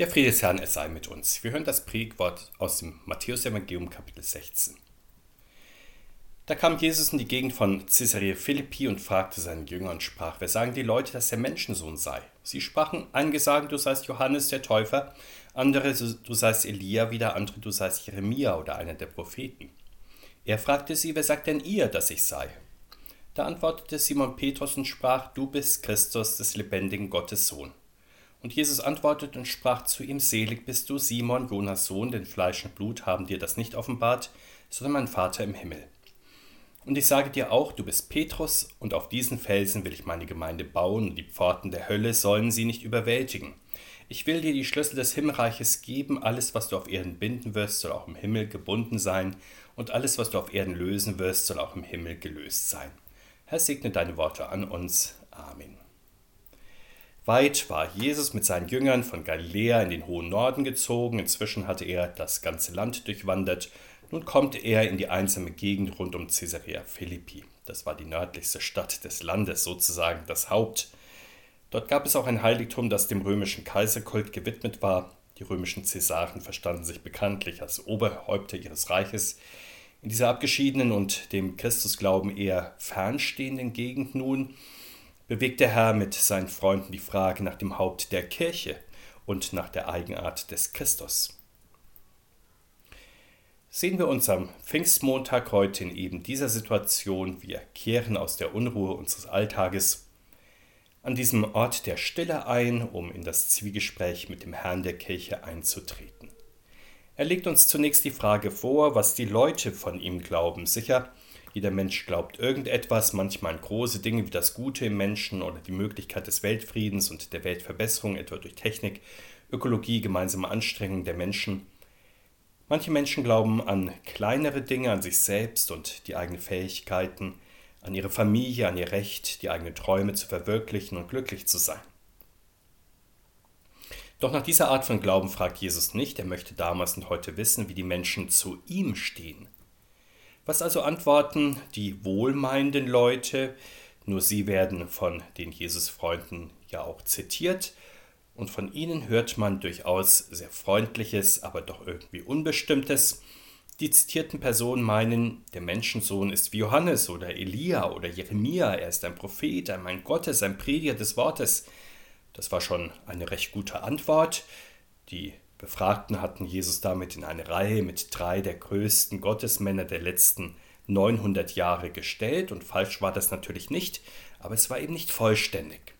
Der Friede des Herrn, es sei mit uns. Wir hören das Predigtwort aus dem Matthäus-Evangelium, Kapitel 16. Da kam Jesus in die Gegend von Caesarea Philippi und fragte seinen Jünger und sprach: Wer sagen die Leute, dass der Menschensohn sei? Sie sprachen: Einige sagen, du seist Johannes der Täufer, andere, du seist Elia, wieder andere, du seist Jeremia oder einer der Propheten. Er fragte sie: Wer sagt denn ihr, dass ich sei? Da antwortete Simon Petrus und sprach: Du bist Christus, des lebendigen Gottes Sohn. Und Jesus antwortete und sprach zu ihm, Selig bist du, Simon, Jonas Sohn, denn Fleisch und Blut haben dir das nicht offenbart, sondern mein Vater im Himmel. Und ich sage dir auch, du bist Petrus, und auf diesen Felsen will ich meine Gemeinde bauen, und die Pforten der Hölle sollen sie nicht überwältigen. Ich will dir die Schlüssel des Himmelreiches geben, alles, was du auf Erden binden wirst, soll auch im Himmel gebunden sein, und alles, was du auf Erden lösen wirst, soll auch im Himmel gelöst sein. Herr, segne deine Worte an uns. Amen. Weit war Jesus mit seinen Jüngern von Galiläa in den hohen Norden gezogen, inzwischen hatte er das ganze Land durchwandert, nun kommt er in die einsame Gegend rund um Caesarea Philippi. Das war die nördlichste Stadt des Landes, sozusagen das Haupt. Dort gab es auch ein Heiligtum, das dem römischen Kaiserkult gewidmet war. Die römischen Cäsaren verstanden sich bekanntlich als Oberhäupter ihres Reiches. In dieser abgeschiedenen und dem Christusglauben eher fernstehenden Gegend nun bewegt der Herr mit seinen Freunden die Frage nach dem Haupt der Kirche und nach der Eigenart des Christus. Sehen wir uns am Pfingstmontag heute in eben dieser Situation, wir kehren aus der Unruhe unseres Alltages an diesem Ort der Stille ein, um in das Zwiegespräch mit dem Herrn der Kirche einzutreten. Er legt uns zunächst die Frage vor, was die Leute von ihm glauben. Sicher, jeder Mensch glaubt irgendetwas, manchmal an große Dinge wie das Gute im Menschen oder die Möglichkeit des Weltfriedens und der Weltverbesserung, etwa durch Technik, Ökologie, gemeinsame Anstrengungen der Menschen. Manche Menschen glauben an kleinere Dinge, an sich selbst und die eigenen Fähigkeiten, an ihre Familie, an ihr Recht, die eigenen Träume zu verwirklichen und glücklich zu sein. Doch nach dieser Art von Glauben fragt Jesus nicht, er möchte damals und heute wissen, wie die Menschen zu ihm stehen. Was also antworten die wohlmeinenden Leute? Nur sie werden von den Jesus-Freunden ja auch zitiert. Und von ihnen hört man durchaus sehr Freundliches, aber doch irgendwie Unbestimmtes. Die zitierten Personen meinen, der Menschensohn ist wie Johannes oder Elia oder Jeremia, er ist ein Prophet, ein Mann Gottes, ein Prediger des Wortes. Das war schon eine recht gute Antwort. Die Befragten hatten Jesus damit in eine Reihe mit drei der größten Gottesmänner der letzten 900 Jahre gestellt und falsch war das natürlich nicht, aber es war eben nicht vollständig.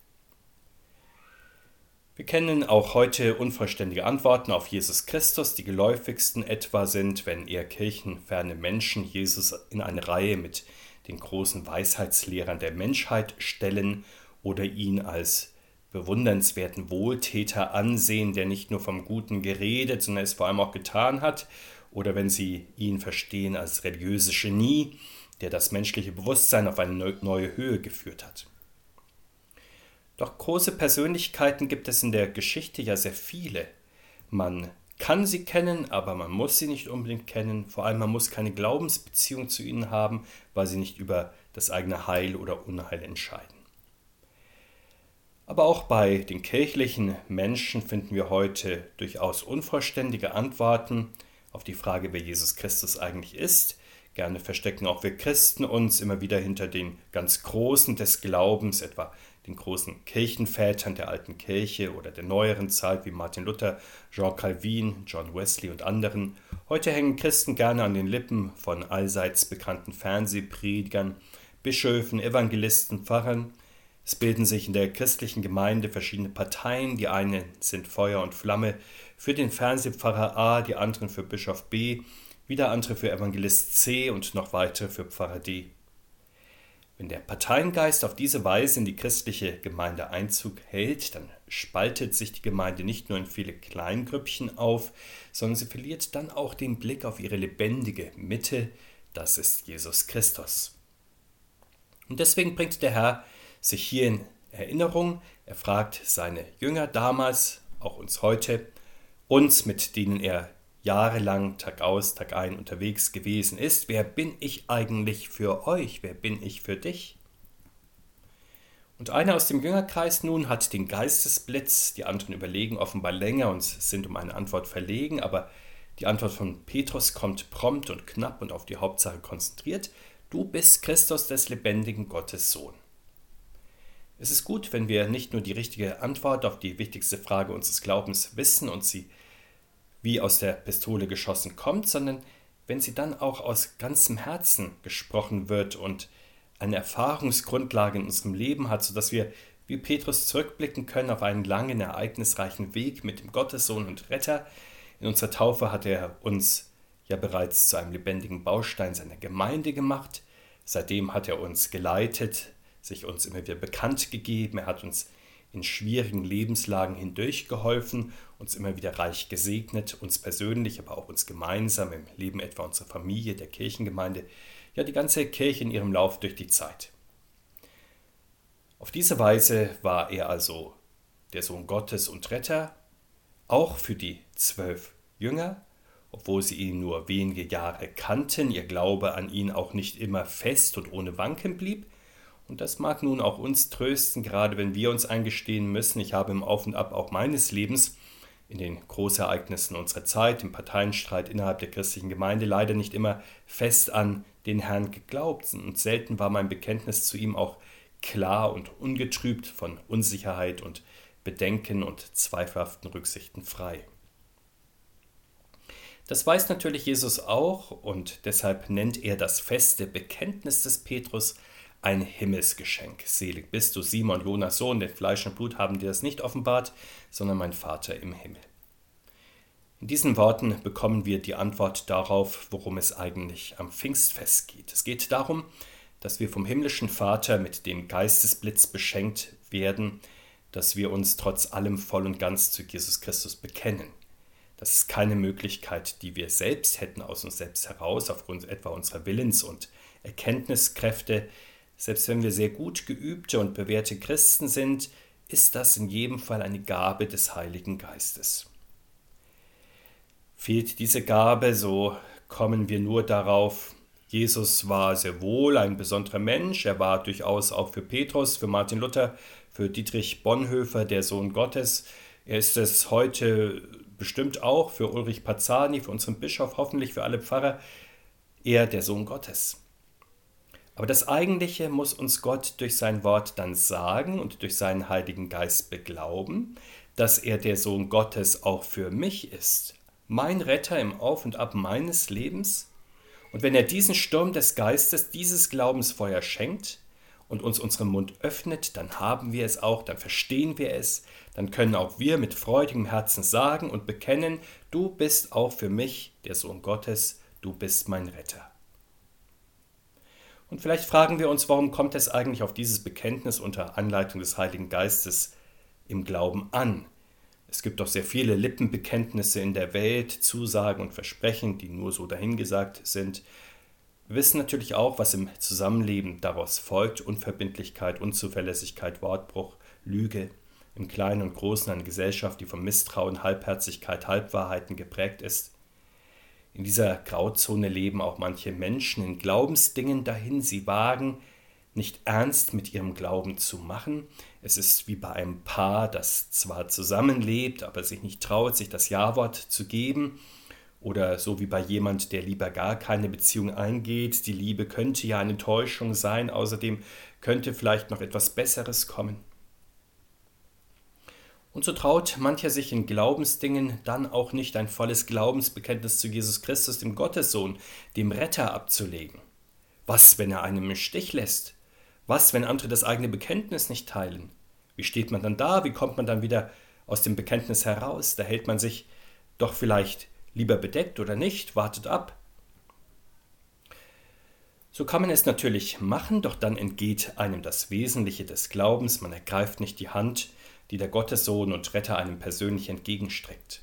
Wir kennen auch heute unvollständige Antworten auf Jesus Christus. Die geläufigsten etwa sind, wenn eher kirchenferne Menschen Jesus in eine Reihe mit den großen Weisheitslehrern der Menschheit stellen oder ihn als bewundernswerten Wohltäter ansehen, der nicht nur vom Guten geredet, sondern es vor allem auch getan hat, oder wenn sie ihn verstehen als religiöse Genie, der das menschliche Bewusstsein auf eine neue Höhe geführt hat. Doch große Persönlichkeiten gibt es in der Geschichte ja sehr viele. Man kann sie kennen, aber man muss sie nicht unbedingt kennen. Vor allem man muss keine Glaubensbeziehung zu ihnen haben, weil sie nicht über das eigene Heil oder Unheil entscheiden. Aber auch bei den kirchlichen Menschen finden wir heute durchaus unvollständige Antworten auf die Frage, wer Jesus Christus eigentlich ist. Gerne verstecken auch wir Christen uns immer wieder hinter den ganz Großen des Glaubens, etwa den großen Kirchenvätern der alten Kirche oder der neueren Zeit wie Martin Luther, Jean Calvin, John Wesley und anderen. Heute hängen Christen gerne an den Lippen von allseits bekannten Fernsehpredigern, Bischöfen, Evangelisten, Pfarrern es bilden sich in der christlichen Gemeinde verschiedene Parteien. Die einen sind Feuer und Flamme für den Fernsehpfarrer A, die anderen für Bischof B, wieder andere für Evangelist C und noch weitere für Pfarrer D. Wenn der Parteiengeist auf diese Weise in die christliche Gemeinde Einzug hält, dann spaltet sich die Gemeinde nicht nur in viele Kleingrüppchen auf, sondern sie verliert dann auch den Blick auf ihre lebendige Mitte, das ist Jesus Christus. Und deswegen bringt der Herr sich hier in Erinnerung. Er fragt seine Jünger damals, auch uns heute, uns, mit denen er jahrelang Tag aus, Tag ein unterwegs gewesen ist, wer bin ich eigentlich für euch? Wer bin ich für dich? Und einer aus dem Jüngerkreis nun hat den Geistesblitz, die anderen überlegen offenbar länger und sind um eine Antwort verlegen, aber die Antwort von Petrus kommt prompt und knapp und auf die Hauptsache konzentriert. Du bist Christus des lebendigen Gottes Sohn. Es ist gut, wenn wir nicht nur die richtige Antwort auf die wichtigste Frage unseres Glaubens wissen und sie wie aus der Pistole geschossen kommt, sondern wenn sie dann auch aus ganzem Herzen gesprochen wird und eine Erfahrungsgrundlage in unserem Leben hat, sodass wir wie Petrus zurückblicken können auf einen langen, ereignisreichen Weg mit dem Gottessohn und Retter. In unserer Taufe hat er uns ja bereits zu einem lebendigen Baustein seiner Gemeinde gemacht. Seitdem hat er uns geleitet, sich uns immer wieder bekannt gegeben. Er hat uns in schwierigen Lebenslagen hindurchgeholfen, uns immer wieder reich gesegnet, uns persönlich, aber auch uns gemeinsam im Leben etwa unserer Familie, der Kirchengemeinde ja die ganze Kirche in ihrem Lauf durch die Zeit. Auf diese Weise war er also der Sohn Gottes und Retter, auch für die zwölf Jünger, obwohl sie ihn nur wenige Jahre kannten, ihr Glaube an ihn auch nicht immer fest und ohne Wanken blieb. Und das mag nun auch uns trösten, gerade wenn wir uns eingestehen müssen, ich habe im Auf und Ab auch meines Lebens in den Großereignissen unserer Zeit, im Parteienstreit innerhalb der christlichen Gemeinde leider nicht immer fest an den Herrn geglaubt und selten war mein Bekenntnis zu ihm auch klar und ungetrübt von Unsicherheit und Bedenken und zweifelhaften Rücksichten frei. Das weiß natürlich Jesus auch und deshalb nennt er das feste Bekenntnis des Petrus ein Himmelsgeschenk. Selig bist du, Simon, Jonas Sohn, denn Fleisch und Blut haben dir das nicht offenbart, sondern mein Vater im Himmel. In diesen Worten bekommen wir die Antwort darauf, worum es eigentlich am Pfingstfest geht. Es geht darum, dass wir vom himmlischen Vater mit dem Geistesblitz beschenkt werden, dass wir uns trotz allem voll und ganz zu Jesus Christus bekennen. Das ist keine Möglichkeit, die wir selbst hätten aus uns selbst heraus, aufgrund etwa unserer Willens- und Erkenntniskräfte. Selbst wenn wir sehr gut geübte und bewährte Christen sind, ist das in jedem Fall eine Gabe des Heiligen Geistes. Fehlt diese Gabe, so kommen wir nur darauf, Jesus war sehr wohl ein besonderer Mensch, er war durchaus auch für Petrus, für Martin Luther, für Dietrich Bonhoeffer der Sohn Gottes. Er ist es heute bestimmt auch für Ulrich Pazzani, für unseren Bischof, hoffentlich für alle Pfarrer, er der Sohn Gottes. Aber das Eigentliche muss uns Gott durch sein Wort dann sagen und durch seinen Heiligen Geist beglauben, dass er der Sohn Gottes auch für mich ist, mein Retter im Auf und Ab meines Lebens? Und wenn er diesen Sturm des Geistes, dieses Glaubensfeuer schenkt und uns unseren Mund öffnet, dann haben wir es auch, dann verstehen wir es, dann können auch wir mit freudigem Herzen sagen und bekennen, du bist auch für mich der Sohn Gottes, du bist mein Retter. Und vielleicht fragen wir uns, warum kommt es eigentlich auf dieses Bekenntnis unter Anleitung des Heiligen Geistes im Glauben an? Es gibt doch sehr viele Lippenbekenntnisse in der Welt, Zusagen und Versprechen, die nur so dahingesagt sind. Wir wissen natürlich auch, was im Zusammenleben daraus folgt: Unverbindlichkeit, Unzuverlässigkeit, Wortbruch, Lüge. Im Kleinen und Großen eine Gesellschaft, die von Misstrauen, Halbherzigkeit, Halbwahrheiten geprägt ist. In dieser Grauzone leben auch manche Menschen in Glaubensdingen dahin. Sie wagen, nicht ernst mit ihrem Glauben zu machen. Es ist wie bei einem Paar, das zwar zusammenlebt, aber sich nicht traut, sich das Ja-Wort zu geben. Oder so wie bei jemand, der lieber gar keine Beziehung eingeht. Die Liebe könnte ja eine Täuschung sein, außerdem könnte vielleicht noch etwas Besseres kommen. Und so traut mancher sich in Glaubensdingen dann auch nicht ein volles Glaubensbekenntnis zu Jesus Christus, dem Gottessohn, dem Retter abzulegen. Was, wenn er einem im Stich lässt? Was, wenn andere das eigene Bekenntnis nicht teilen? Wie steht man dann da? Wie kommt man dann wieder aus dem Bekenntnis heraus? Da hält man sich doch vielleicht lieber bedeckt oder nicht, wartet ab. So kann man es natürlich machen, doch dann entgeht einem das Wesentliche des Glaubens, man ergreift nicht die Hand, die der Gottessohn und Retter einem persönlich entgegenstreckt.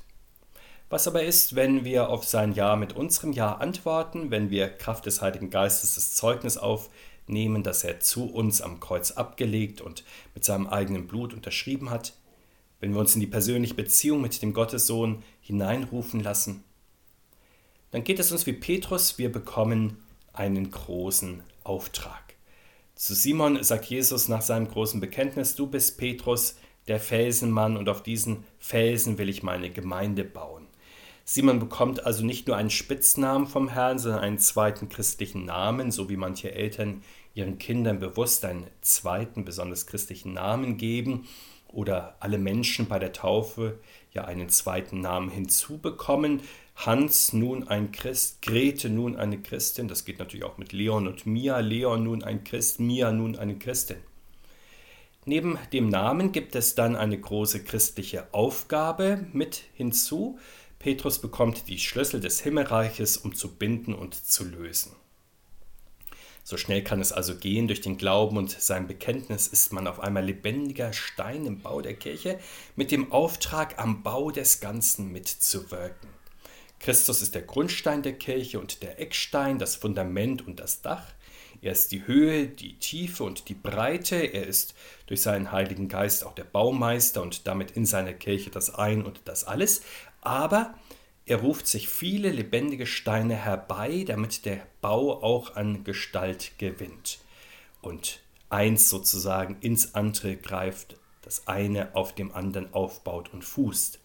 Was aber ist, wenn wir auf sein Ja mit unserem Ja antworten, wenn wir Kraft des Heiligen Geistes das Zeugnis auf nehmen, das er zu uns am Kreuz abgelegt und mit seinem eigenen Blut unterschrieben hat, wenn wir uns in die persönliche Beziehung mit dem Gottessohn hineinrufen lassen, dann geht es uns wie Petrus, wir bekommen einen großen Auftrag. Zu Simon sagt Jesus nach seinem großen Bekenntnis, du bist Petrus, der Felsenmann, und auf diesen Felsen will ich meine Gemeinde bauen. Simon bekommt also nicht nur einen Spitznamen vom Herrn, sondern einen zweiten christlichen Namen, so wie manche Eltern ihren Kindern bewusst einen zweiten, besonders christlichen Namen geben oder alle Menschen bei der Taufe ja einen zweiten Namen hinzubekommen. Hans nun ein Christ, Grete nun eine Christin, das geht natürlich auch mit Leon und Mia, Leon nun ein Christ, Mia nun eine Christin. Neben dem Namen gibt es dann eine große christliche Aufgabe mit hinzu. Petrus bekommt die Schlüssel des Himmelreiches, um zu binden und zu lösen. So schnell kann es also gehen, durch den Glauben und sein Bekenntnis ist man auf einmal lebendiger Stein im Bau der Kirche mit dem Auftrag, am Bau des Ganzen mitzuwirken. Christus ist der Grundstein der Kirche und der Eckstein, das Fundament und das Dach. Er ist die Höhe, die Tiefe und die Breite. Er ist durch seinen Heiligen Geist auch der Baumeister und damit in seiner Kirche das Ein und das Alles. Aber er ruft sich viele lebendige Steine herbei, damit der Bau auch an Gestalt gewinnt und eins sozusagen ins andere greift, das eine auf dem anderen aufbaut und fußt.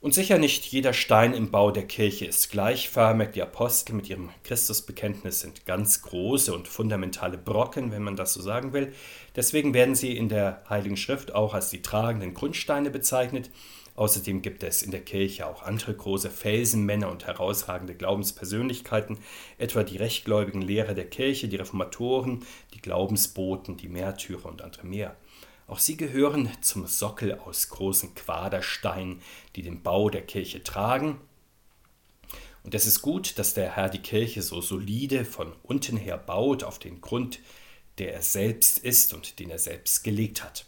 Und sicher nicht jeder Stein im Bau der Kirche ist gleichförmig. Die Apostel mit ihrem Christusbekenntnis sind ganz große und fundamentale Brocken, wenn man das so sagen will. Deswegen werden sie in der Heiligen Schrift auch als die tragenden Grundsteine bezeichnet. Außerdem gibt es in der Kirche auch andere große Felsenmänner und herausragende Glaubenspersönlichkeiten, etwa die rechtgläubigen Lehrer der Kirche, die Reformatoren, die Glaubensboten, die Märtyrer und andere mehr. Auch sie gehören zum Sockel aus großen Quadersteinen, die den Bau der Kirche tragen. Und es ist gut, dass der Herr die Kirche so solide von unten her baut, auf den Grund, der er selbst ist und den er selbst gelegt hat.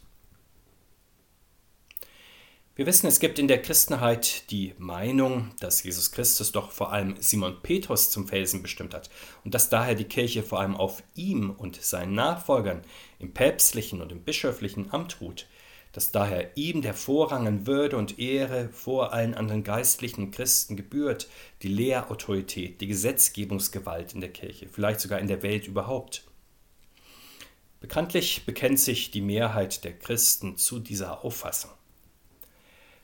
Wir wissen, es gibt in der Christenheit die Meinung, dass Jesus Christus doch vor allem Simon Petrus zum Felsen bestimmt hat und dass daher die Kirche vor allem auf ihm und seinen Nachfolgern im päpstlichen und im bischöflichen Amt ruht, dass daher ihm der Vorrang an Würde und Ehre vor allen anderen geistlichen Christen gebührt, die Lehrautorität, die Gesetzgebungsgewalt in der Kirche, vielleicht sogar in der Welt überhaupt. Bekanntlich bekennt sich die Mehrheit der Christen zu dieser Auffassung.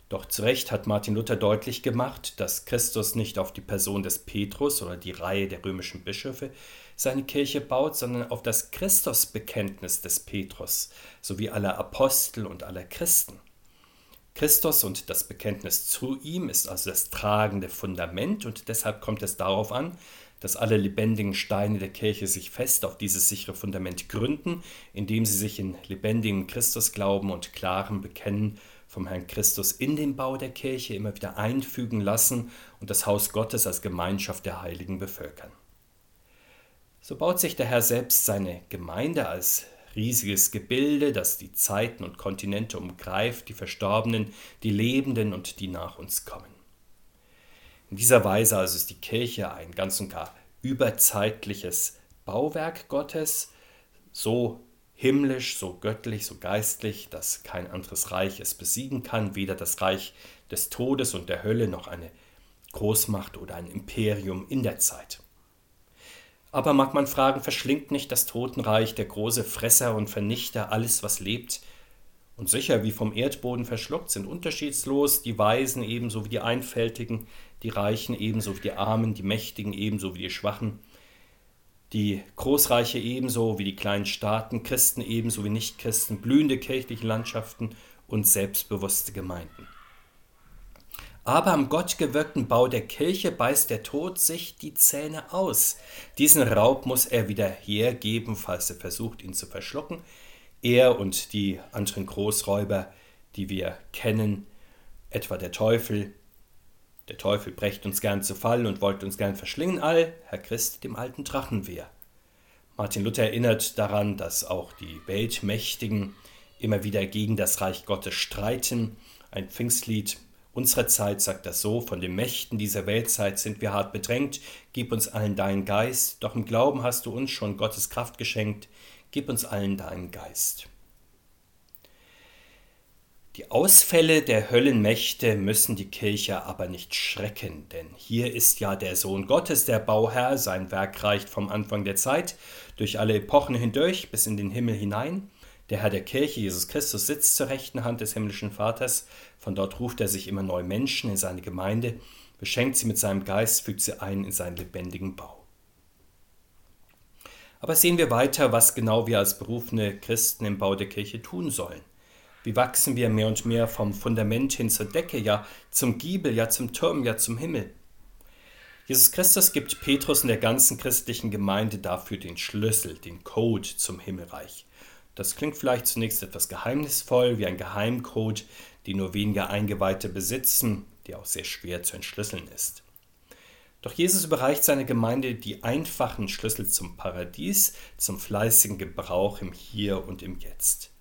Doch zu Recht hat Martin Luther deutlich gemacht, dass Christus nicht auf die Person des Petrus oder die Reihe der römischen Bischöfe seine Kirche baut, sondern auf das Christusbekenntnis des Petrus sowie aller Apostel und aller Christen. Christus und das Bekenntnis zu ihm ist also das tragende Fundament und deshalb kommt es darauf an, dass alle lebendigen Steine der Kirche sich fest auf dieses sichere Fundament gründen, indem sie sich in lebendigem Christusglauben und klarem Bekennen vom Herrn Christus in den Bau der Kirche immer wieder einfügen lassen und das Haus Gottes als Gemeinschaft der Heiligen bevölkern. So baut sich der Herr selbst seine Gemeinde als riesiges Gebilde, das die Zeiten und Kontinente umgreift, die Verstorbenen, die Lebenden und die nach uns kommen. In dieser Weise also ist die Kirche ein ganz und gar überzeitliches Bauwerk Gottes, so himmlisch, so göttlich, so geistlich, dass kein anderes Reich es besiegen kann, weder das Reich des Todes und der Hölle noch eine Großmacht oder ein Imperium in der Zeit. Aber mag man fragen, verschlingt nicht das Totenreich, der große Fresser und Vernichter, alles, was lebt? Und sicher, wie vom Erdboden verschluckt, sind unterschiedslos die Weisen ebenso wie die Einfältigen, die Reichen ebenso wie die Armen, die Mächtigen ebenso wie die Schwachen, die Großreiche ebenso wie die kleinen Staaten, Christen ebenso wie Nichtchristen, blühende kirchliche Landschaften und selbstbewusste Gemeinden. Aber am gottgewirkten Bau der Kirche beißt der Tod sich die Zähne aus. Diesen Raub muss er wieder hergeben, falls er versucht, ihn zu verschlucken. Er und die anderen Großräuber, die wir kennen, etwa der Teufel, der Teufel brächt uns gern zu Fall und wollte uns gern verschlingen all, Herr Christ dem alten Drachen wehr. Martin Luther erinnert daran, dass auch die Weltmächtigen immer wieder gegen das Reich Gottes streiten. Ein Pfingstlied unserer Zeit sagt das so, von den Mächten dieser Weltzeit sind wir hart bedrängt, gib uns allen deinen Geist, doch im Glauben hast du uns schon Gottes Kraft geschenkt, gib uns allen deinen Geist. Die Ausfälle der Höllenmächte müssen die Kirche aber nicht schrecken, denn hier ist ja der Sohn Gottes der Bauherr, sein Werk reicht vom Anfang der Zeit durch alle Epochen hindurch bis in den Himmel hinein. Der Herr der Kirche, Jesus Christus, sitzt zur rechten Hand des himmlischen Vaters, von dort ruft er sich immer neu Menschen in seine Gemeinde, beschenkt sie mit seinem Geist, fügt sie ein in seinen lebendigen Bau. Aber sehen wir weiter, was genau wir als berufene Christen im Bau der Kirche tun sollen. Wie wachsen wir mehr und mehr vom Fundament hin zur Decke, ja zum Giebel, ja zum Turm, ja zum Himmel? Jesus Christus gibt Petrus und der ganzen christlichen Gemeinde dafür den Schlüssel, den Code zum Himmelreich. Das klingt vielleicht zunächst etwas geheimnisvoll, wie ein Geheimcode, den nur wenige Eingeweihte besitzen, der auch sehr schwer zu entschlüsseln ist. Doch Jesus überreicht seiner Gemeinde die einfachen Schlüssel zum Paradies, zum fleißigen Gebrauch im Hier und im Jetzt.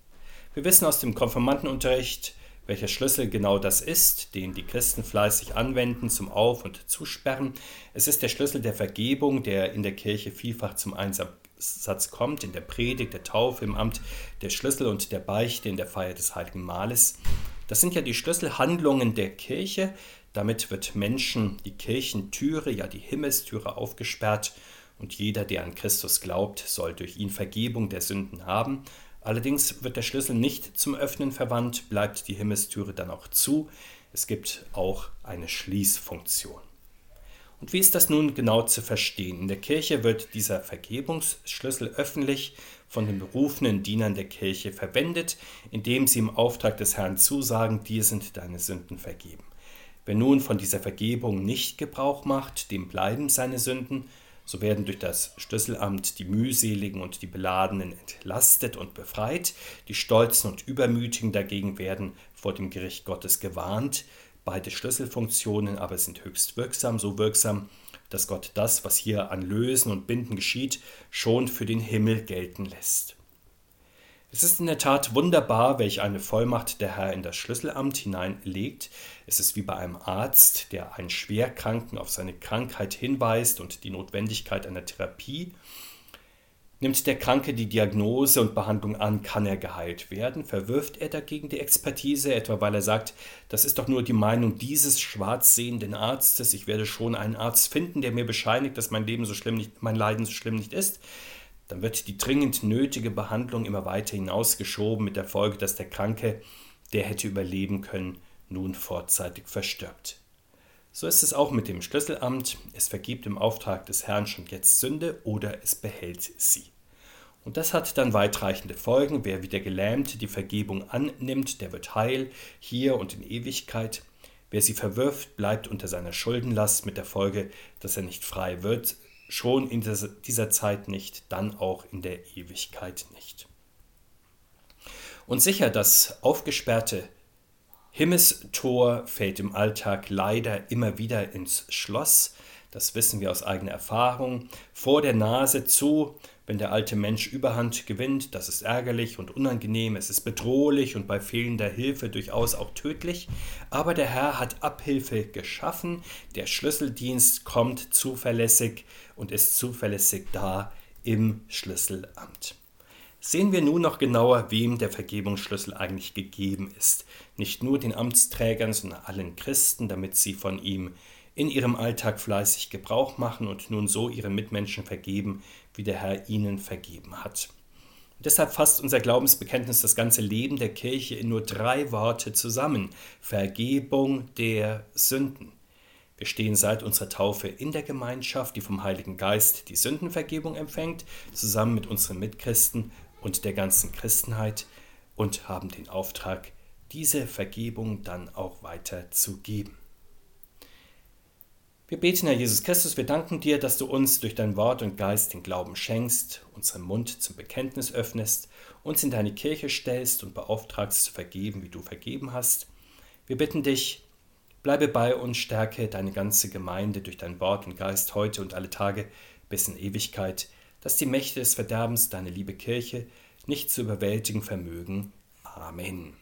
Wir wissen aus dem Konfirmandenunterricht, welcher Schlüssel genau das ist, den die Christen fleißig anwenden zum Auf- und Zusperren. Es ist der Schlüssel der Vergebung, der in der Kirche vielfach zum Einsatz kommt, in der Predigt, der Taufe, im Amt der Schlüssel und der Beichte, in der Feier des Heiligen Mahles. Das sind ja die Schlüsselhandlungen der Kirche. Damit wird Menschen die Kirchentüre, ja die Himmelstüre aufgesperrt und jeder, der an Christus glaubt, soll durch ihn Vergebung der Sünden haben Allerdings wird der Schlüssel nicht zum Öffnen verwandt, bleibt die Himmelstüre dann auch zu. Es gibt auch eine Schließfunktion. Und wie ist das nun genau zu verstehen? In der Kirche wird dieser Vergebungsschlüssel öffentlich von den berufenen Dienern der Kirche verwendet, indem sie im Auftrag des Herrn zusagen, dir sind deine Sünden vergeben. Wer nun von dieser Vergebung nicht Gebrauch macht, dem bleiben seine Sünden, so werden durch das Schlüsselamt die mühseligen und die beladenen entlastet und befreit, die Stolzen und Übermütigen dagegen werden vor dem Gericht Gottes gewarnt. Beide Schlüsselfunktionen aber sind höchst wirksam, so wirksam, dass Gott das, was hier an Lösen und Binden geschieht, schon für den Himmel gelten lässt. Es ist in der Tat wunderbar, welch eine Vollmacht der Herr in das Schlüsselamt hineinlegt. Es ist wie bei einem Arzt, der einen Schwerkranken auf seine Krankheit hinweist und die Notwendigkeit einer Therapie. Nimmt der Kranke die Diagnose und Behandlung an, kann er geheilt werden. Verwirft er dagegen die Expertise, etwa weil er sagt, das ist doch nur die Meinung dieses schwarzsehenden Arztes, ich werde schon einen Arzt finden, der mir bescheinigt, dass mein Leben so schlimm nicht, mein Leiden so schlimm nicht ist, dann wird die dringend nötige Behandlung immer weiter hinausgeschoben mit der Folge, dass der Kranke, der hätte überleben können, nun vorzeitig verstirbt. So ist es auch mit dem Schlüsselamt. Es vergibt im Auftrag des Herrn schon jetzt Sünde oder es behält sie. Und das hat dann weitreichende Folgen. Wer wieder gelähmt die Vergebung annimmt, der wird heil, hier und in Ewigkeit. Wer sie verwirft, bleibt unter seiner Schuldenlast mit der Folge, dass er nicht frei wird, schon in dieser Zeit nicht, dann auch in der Ewigkeit nicht. Und sicher, das aufgesperrte Himmelstor fällt im Alltag leider immer wieder ins Schloss, das wissen wir aus eigener Erfahrung, vor der Nase zu, wenn der alte Mensch Überhand gewinnt, das ist ärgerlich und unangenehm, es ist bedrohlich und bei fehlender Hilfe durchaus auch tödlich, aber der Herr hat Abhilfe geschaffen, der Schlüsseldienst kommt zuverlässig und ist zuverlässig da im Schlüsselamt. Sehen wir nun noch genauer, wem der Vergebungsschlüssel eigentlich gegeben ist. Nicht nur den Amtsträgern, sondern allen Christen, damit sie von ihm in ihrem Alltag fleißig Gebrauch machen und nun so ihren Mitmenschen vergeben, wie der Herr ihnen vergeben hat. Und deshalb fasst unser Glaubensbekenntnis das ganze Leben der Kirche in nur drei Worte zusammen. Vergebung der Sünden. Wir stehen seit unserer Taufe in der Gemeinschaft, die vom Heiligen Geist die Sündenvergebung empfängt, zusammen mit unseren Mitchristen und der ganzen Christenheit und haben den Auftrag, diese Vergebung dann auch weiter zu geben. Wir beten, Herr Jesus Christus, wir danken dir, dass du uns durch dein Wort und Geist den Glauben schenkst, unseren Mund zum Bekenntnis öffnest, uns in deine Kirche stellst und beauftragst zu vergeben, wie du vergeben hast. Wir bitten dich, bleibe bei uns, stärke deine ganze Gemeinde durch dein Wort und Geist heute und alle Tage bis in Ewigkeit, dass die Mächte des Verderbens deine liebe Kirche nicht zu überwältigen vermögen. Amen.